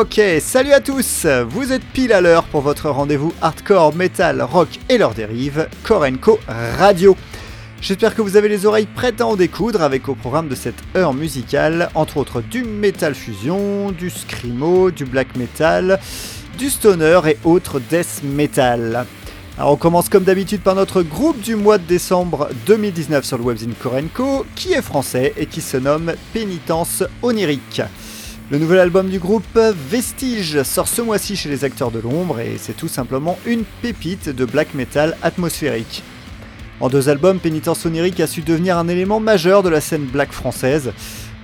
Ok, salut à tous Vous êtes pile à l'heure pour votre rendez-vous hardcore, metal, rock et leurs dérives, Korenko Radio. J'espère que vous avez les oreilles prêtes à en découdre avec au programme de cette heure musicale, entre autres du metal fusion, du screamo, du black metal, du stoner et autres death metal. Alors on commence comme d'habitude par notre groupe du mois de décembre 2019 sur le webzine Korenko, qui est français et qui se nomme Pénitence Onirique. Le nouvel album du groupe Vestige sort ce mois-ci chez les acteurs de l'ombre et c'est tout simplement une pépite de black metal atmosphérique. En deux albums, Pénitence Onirique a su devenir un élément majeur de la scène black française.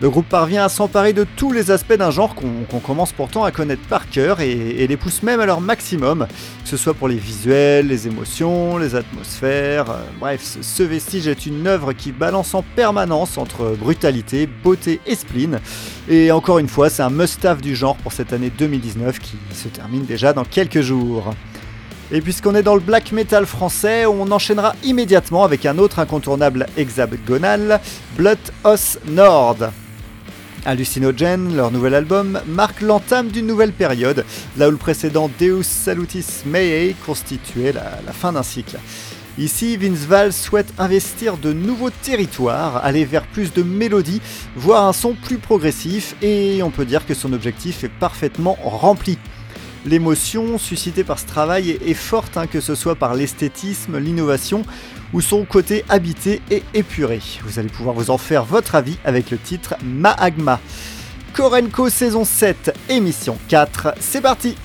Le groupe parvient à s'emparer de tous les aspects d'un genre qu'on commence pourtant à connaître par cœur et, les pousse même à leur maximum, que ce soit pour les visuels, les émotions, les atmosphères. Euh, bref, ce vestige est une œuvre qui balance en permanence entre brutalité, beauté et spleen. Et encore une fois, c'est un must-have du genre pour cette année 2019 qui se termine déjà dans quelques jours. Et puisqu'on est dans le black metal français, on enchaînera immédiatement avec un autre incontournable hexagonal, Blood Os Nord. Hallucinogen, leur nouvel album, marque l'entame d'une nouvelle période, là où le précédent Deus Salutis Mei constituait la, fin d'un cycle. Ici, Vince souhaite investir de nouveaux territoires, aller vers plus de mélodies, voire un son plus progressif, et on peut dire que son objectif est parfaitement rempli. L'émotion suscitée par ce travail est forte, hein, que ce soit par l'esthétisme, l'innovation ou son côté habité et épuré. Vous allez pouvoir vous en faire votre avis avec le titre Maagma. Korenko saison 7, émission 4, c'est parti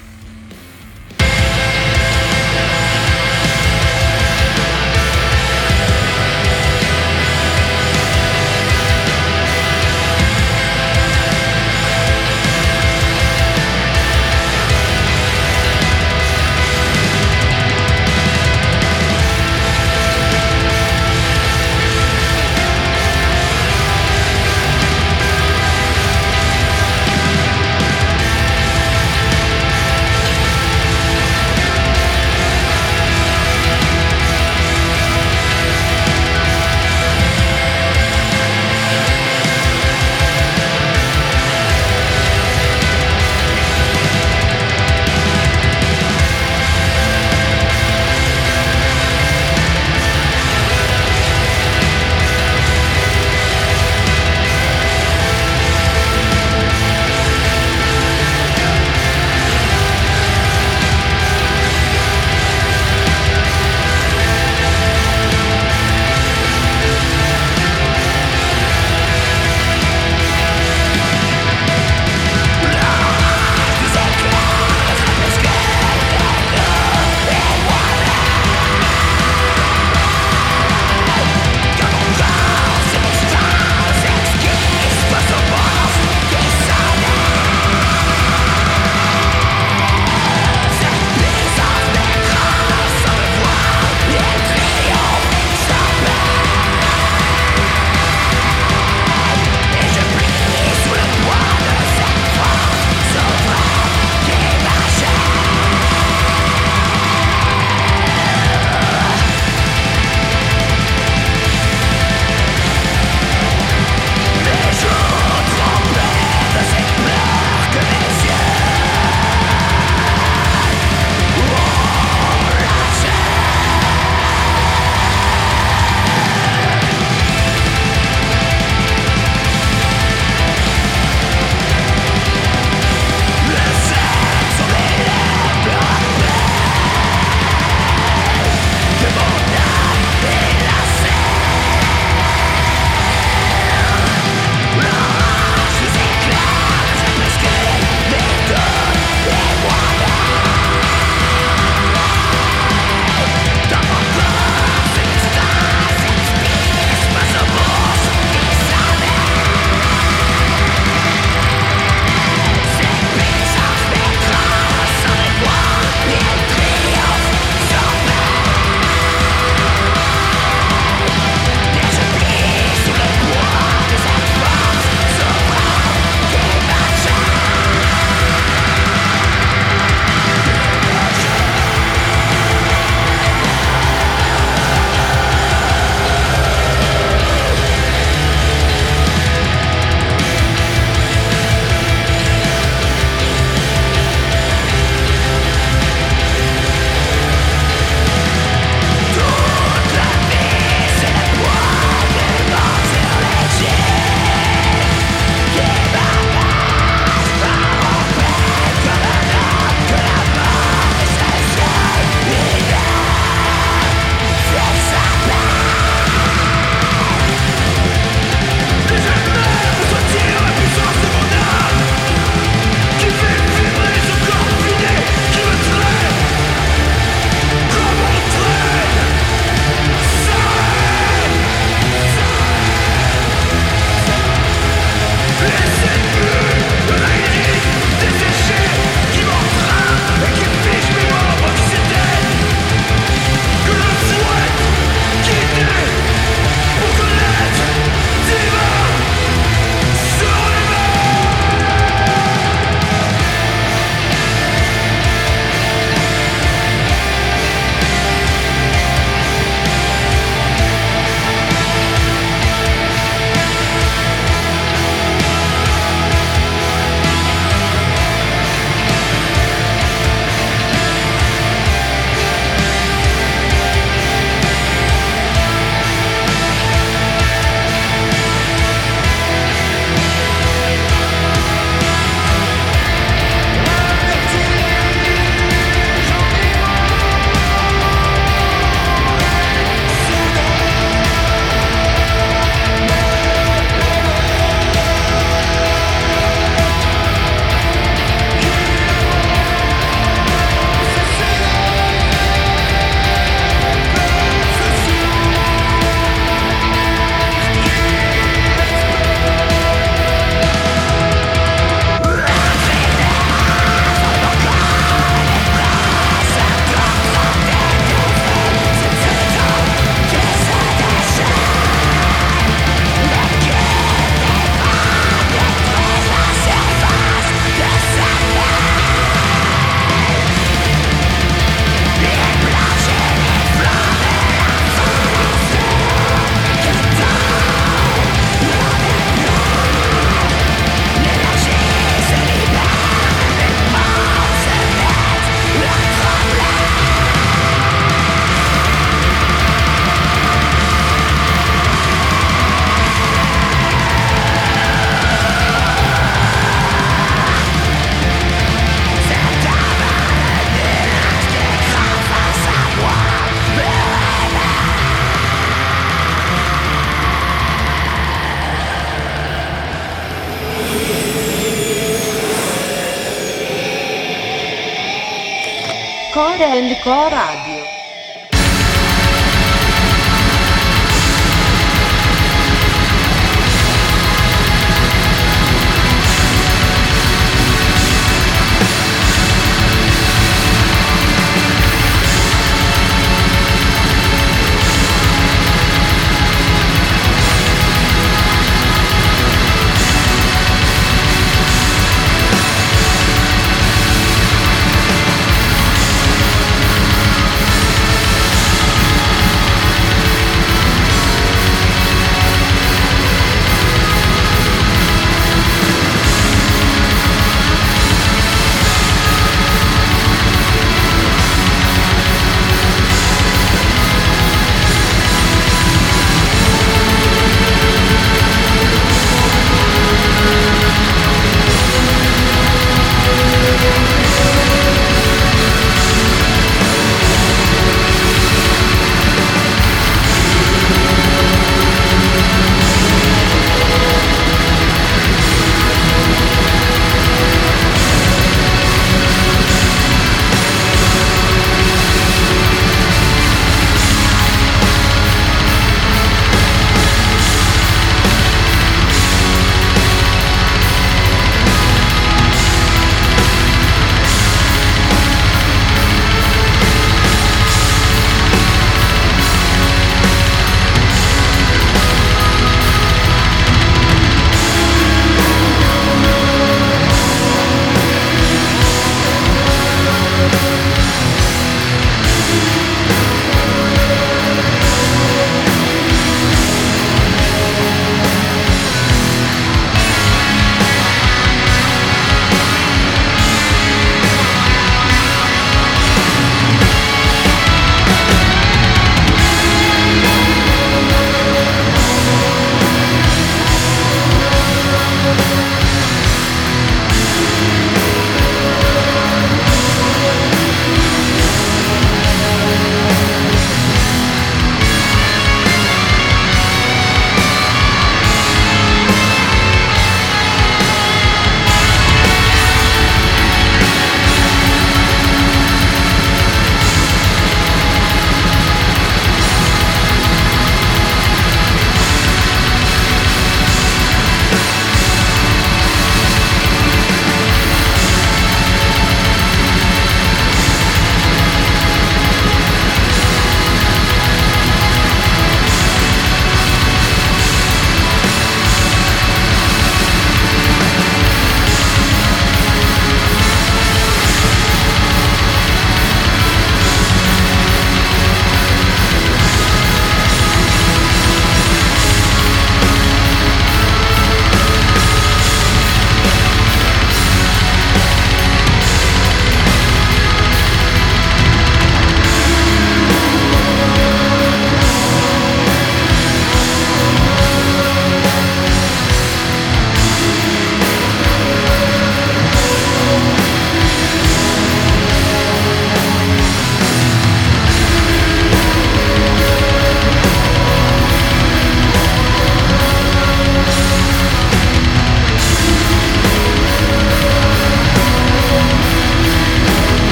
多啦。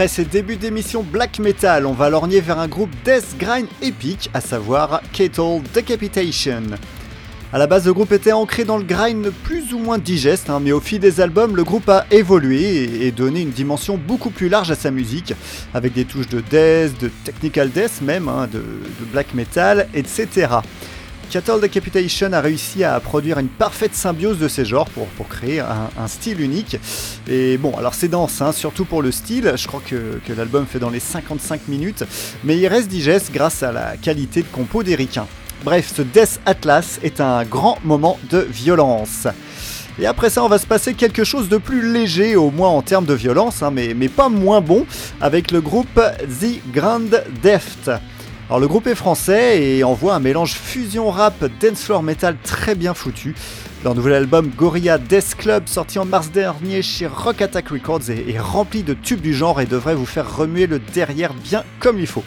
Après ces débuts d'émission black metal, on va lorgner vers un groupe death grind épique, à savoir Kettle Decapitation. A la base, le groupe était ancré dans le grind plus ou moins digeste, hein, mais au fil des albums, le groupe a évolué et, donné une dimension beaucoup plus large à sa musique, avec des touches de death, de technical death même, hein, de, black metal, etc. Cattle Decapitation a réussi à produire une parfaite symbiose de ces genres pour, créer un, style unique. Et bon, alors c'est dense, hein, surtout pour le style. Je crois que, l'album fait dans les 55 minutes, mais il reste digeste grâce à la qualité de compo d'Eric. Bref, ce Death Atlas est un grand moment de violence. Et après ça, on va se passer quelque chose de plus léger, au moins en termes de violence, hein, mais, mais pas moins bon, avec le groupe The Grand Deft. Alors le groupe est français et envoie un mélange fusion rap dance floor metal très bien foutu. Leur nouvel album Gorilla Death Club, sorti en mars dernier chez Rock Attack Records, est, rempli de tubes du genre et devrait vous faire remuer le derrière bien comme il faut.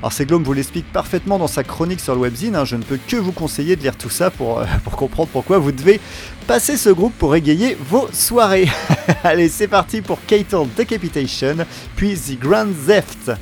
Alors Seglom vous l'explique parfaitement dans sa chronique sur le webzine, hein. je ne peux que vous conseiller de lire tout ça pour, euh, pour comprendre pourquoi vous devez passer ce groupe pour égayer vos soirées. Allez, c'est parti pour Cater Decapitation, puis The Grand Theft.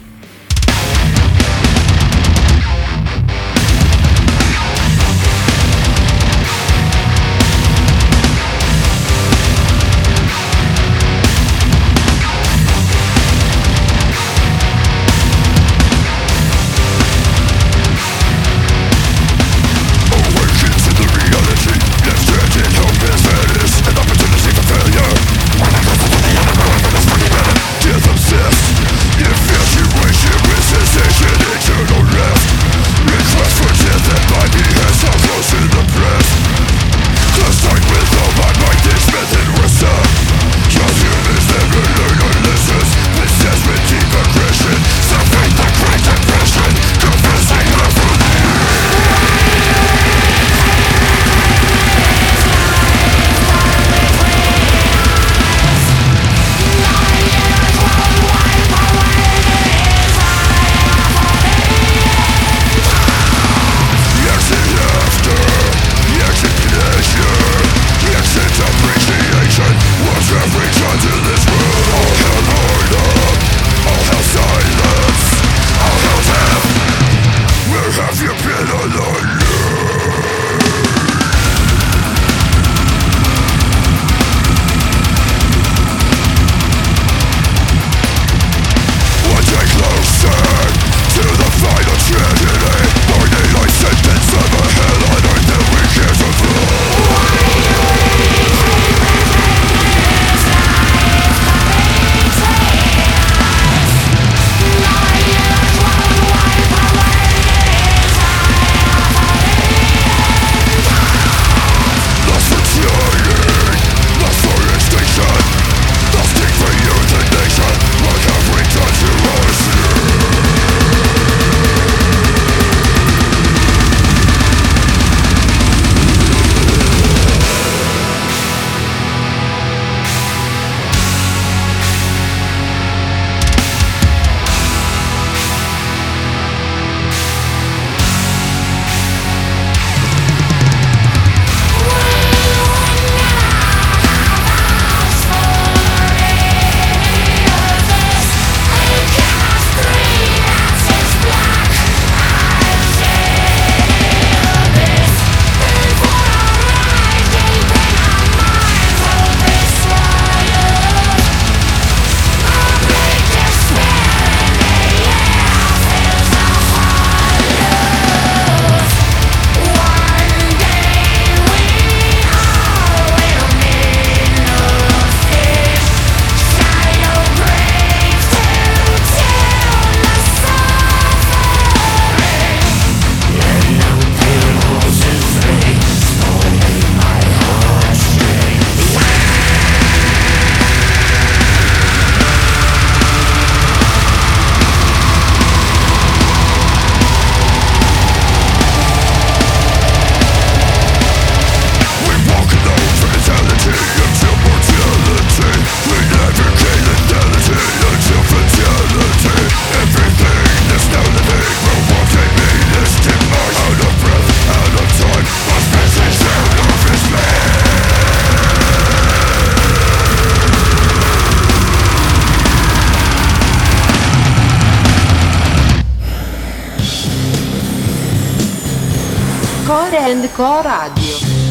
Core and Core Radio.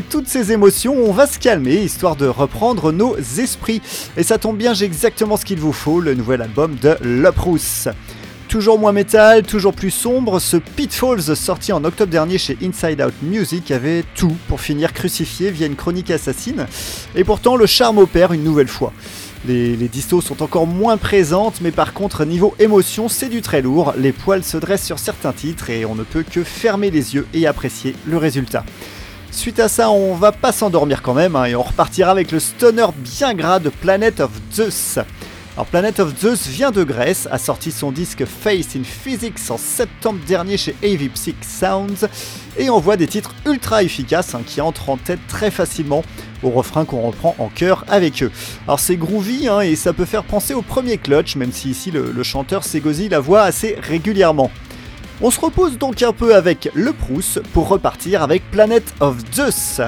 Toutes ces émotions, on va se calmer histoire de reprendre nos esprits. Et ça tombe bien, j'ai exactement ce qu'il vous faut, le nouvel album de Loprous. Toujours moins métal, toujours plus sombre, ce Pitfalls sorti en octobre dernier chez Inside Out Music avait tout pour finir crucifié via une chronique assassine. Et pourtant, le charme opère une nouvelle fois. Les, les, distos sont encore moins présentes, mais par contre, niveau émotion, c'est du très lourd. Les poils se dressent sur certains titres et on ne peut que fermer les yeux et apprécier le résultat. Suite à ça, on va pas s'endormir quand même, hein, et on repartira avec le stoner bien gras de Planet of Zeus. Alors Planet of Zeus vient de Grèce, a sorti son disque Face in Physics en septembre dernier chez AV Psych Sounds, et on voit des titres ultra efficaces hein, qui entrent en tête très facilement au refrain qu'on reprend en chœur avec eux. Alors c'est groovy hein, et ça peut faire penser au premier clutch, même si ici le, le chanteur s'égosille la voix assez régulièrement. On se repose donc un peu avec le Proust pour repartir avec Planet of Zeus.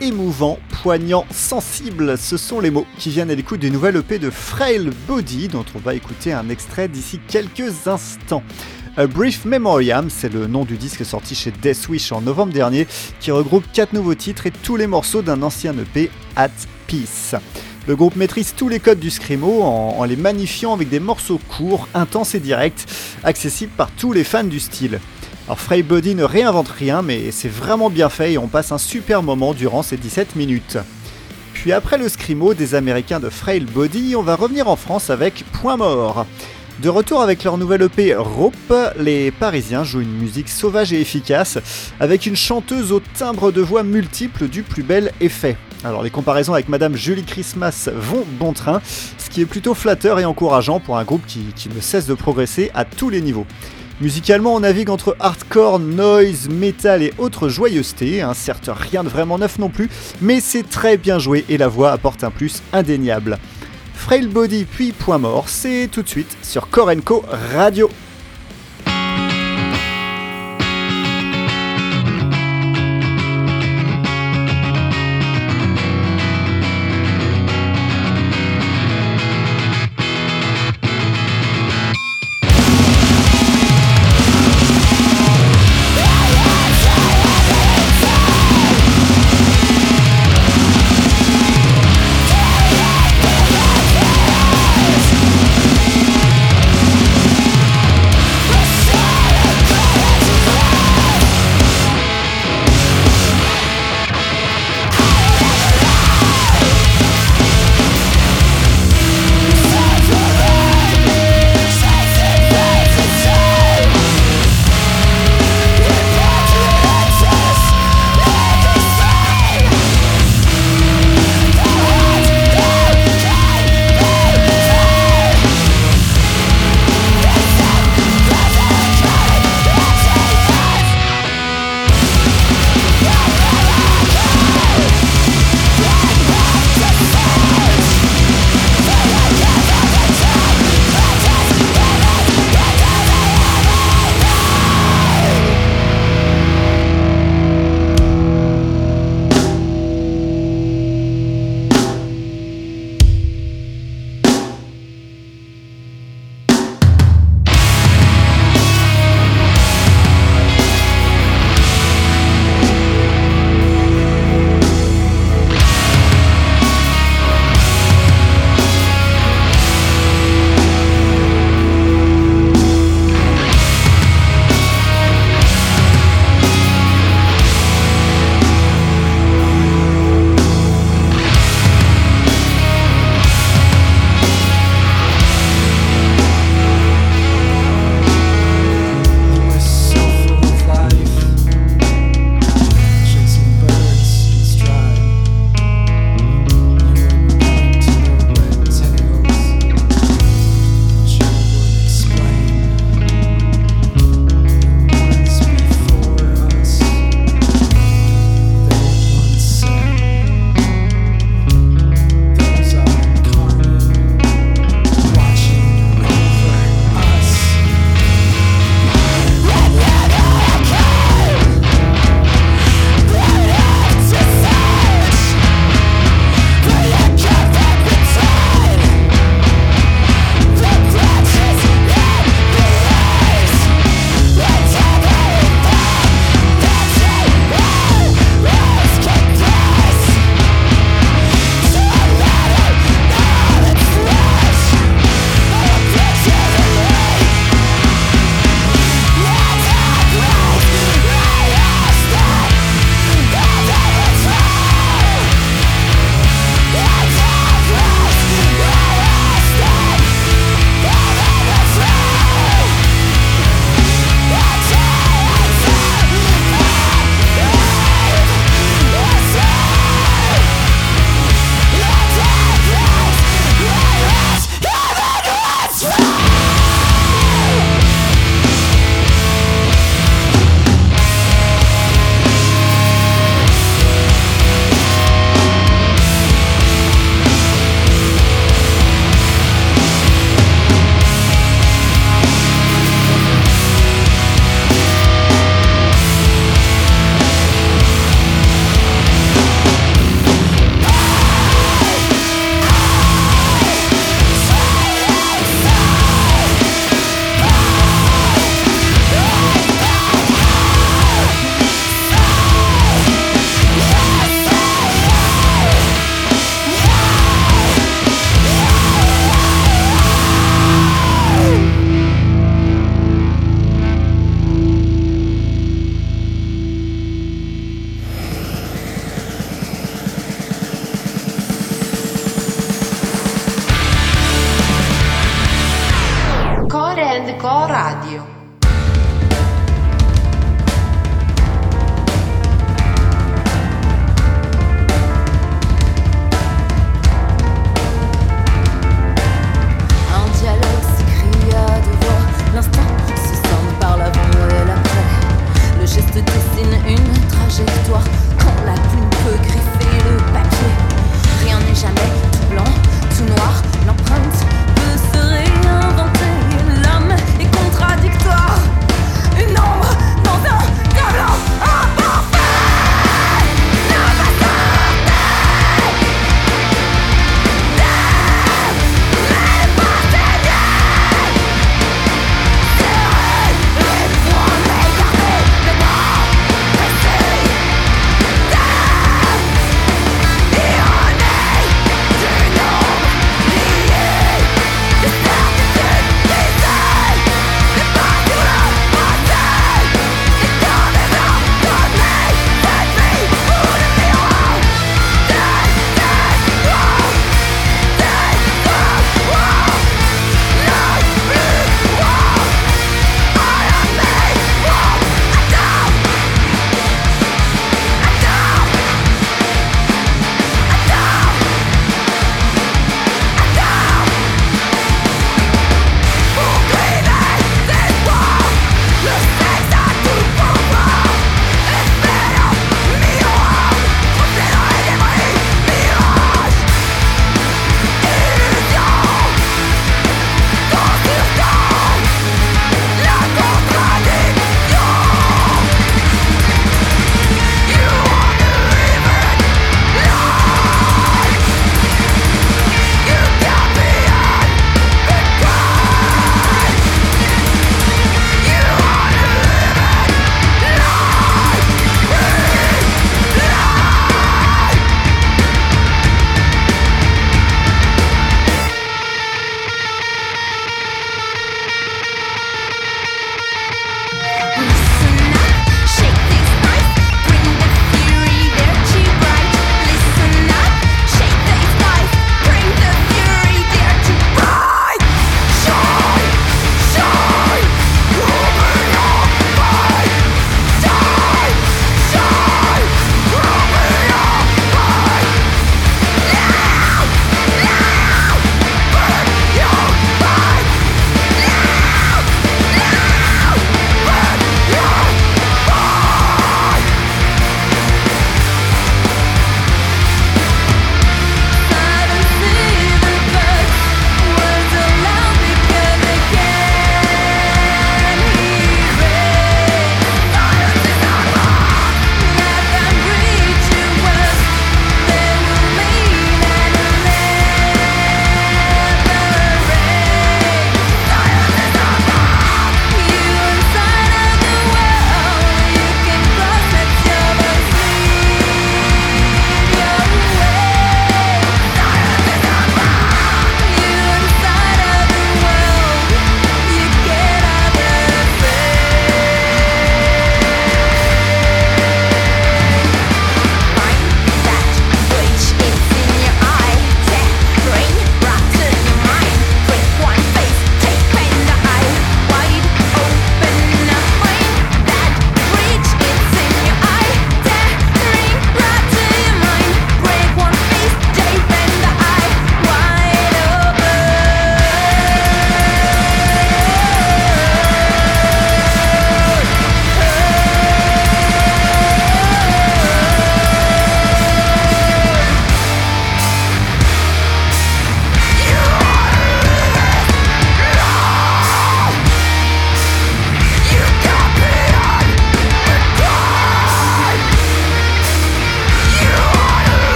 Émouvant, poignant, sensible, ce sont les mots qui viennent à l'écoute du nouvel EP de Frail Body dont on va écouter un extrait d'ici quelques instants. A Brief Memoriam, c'est le nom du disque sorti chez Death Wish en novembre dernier, qui regroupe 4 nouveaux titres et tous les morceaux d'un ancien EP, At Peace. Le groupe maîtrise tous les codes du screamo en, en les magnifiant avec des morceaux courts, intenses et directs, accessibles par tous les fans du style. Alors Frey Body ne réinvente rien, mais c'est vraiment bien fait et on passe un super moment durant ces 17 minutes. Puis après le scrimo des Américains de Frail Body, on va revenir en France avec Point Mort. De retour avec leur nouvelle EP Rope, les Parisiens jouent une musique sauvage et efficace, avec une chanteuse au timbre de voix multiple du plus bel effet. Alors les comparaisons avec Madame Julie Christmas vont bon train, ce qui est plutôt flatteur et encourageant pour un groupe qui ne cesse de progresser à tous les niveaux. Musicalement, on navigue entre hardcore, noise, metal et autres joyeusetés, hein, certes rien de vraiment neuf non plus, mais c'est très bien joué et la voix apporte un plus indéniable. Frail Body puis Point Mort, c'est tout de suite sur Korenko Radio.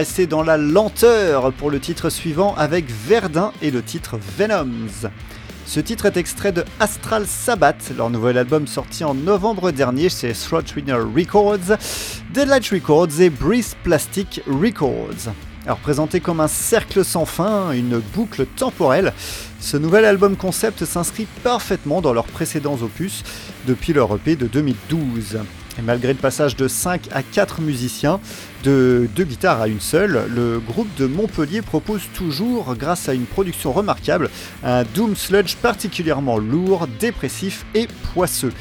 Rester dans la lenteur pour le titre suivant avec Verdun et le titre Venoms. Ce titre est extrait de Astral Sabbath, leur nouvel album sorti en novembre dernier chez Throatwinner Records, Deadlight Records et Breeze Plastic Records. Alors présenté comme un cercle sans fin, une boucle temporelle, ce nouvel album concept s'inscrit parfaitement dans leurs précédents opus depuis leur EP de 2012. Malgré le passage de 5 à 4 musiciens, de deux guitares à une seule, le groupe de Montpellier propose toujours, grâce à une production remarquable, un doom sludge particulièrement lourd, dépressif et poisseux.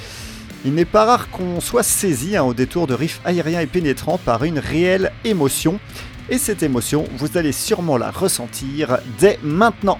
Il n'est pas rare qu'on soit saisi hein, au détour de riffs aériens et pénétrants par une réelle émotion. Et cette émotion, vous allez sûrement la ressentir dès maintenant.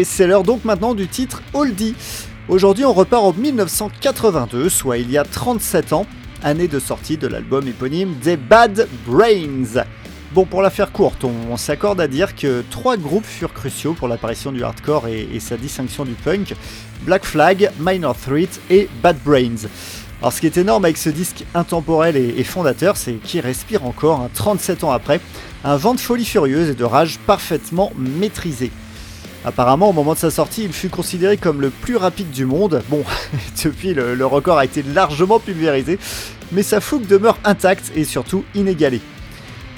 Et c'est l'heure donc maintenant du titre Oldie. Aujourd'hui, on repart en 1982, soit il y a 37 ans, année de sortie de l'album éponyme des Bad Brains. Bon, pour la faire courte, on, s'accorde à dire que trois groupes furent cruciaux pour l'apparition du hardcore et, sa distinction du punk Black Flag, Minor Threat et Bad Brains. Alors, ce qui est énorme avec ce disque intemporel et, fondateur, c'est qu'il respire encore, 37 ans après, un vent de folie furieuse et de rage parfaitement maîtrisé. Apparemment, au moment de sa sortie, il fut considéré comme le plus rapide du monde. Bon, depuis, le, record a été largement pulvérisé, mais sa fougue demeure intacte et surtout inégalée.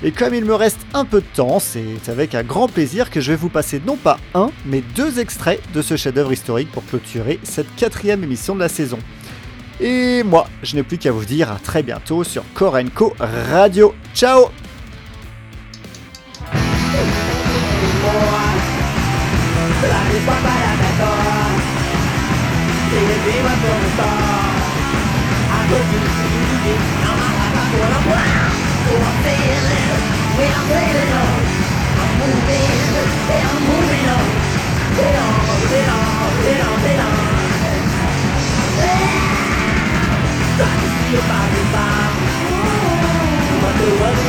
Et comme il me reste un peu de temps, c'est avec un grand plaisir que je vais vous passer non pas un, mais deux extraits de ce chef-d'œuvre historique pour clôturer cette quatrième émission de la saison. Et moi, je n'ai plus qu'à vous dire à très bientôt sur Korenko Radio. Ciao la misma para todas y encima todo está algo difícil no más acá por la puerta so I'm feeling we are feeling on I'm moving we are moving on we are we are we are we are Try to see your body bob But the world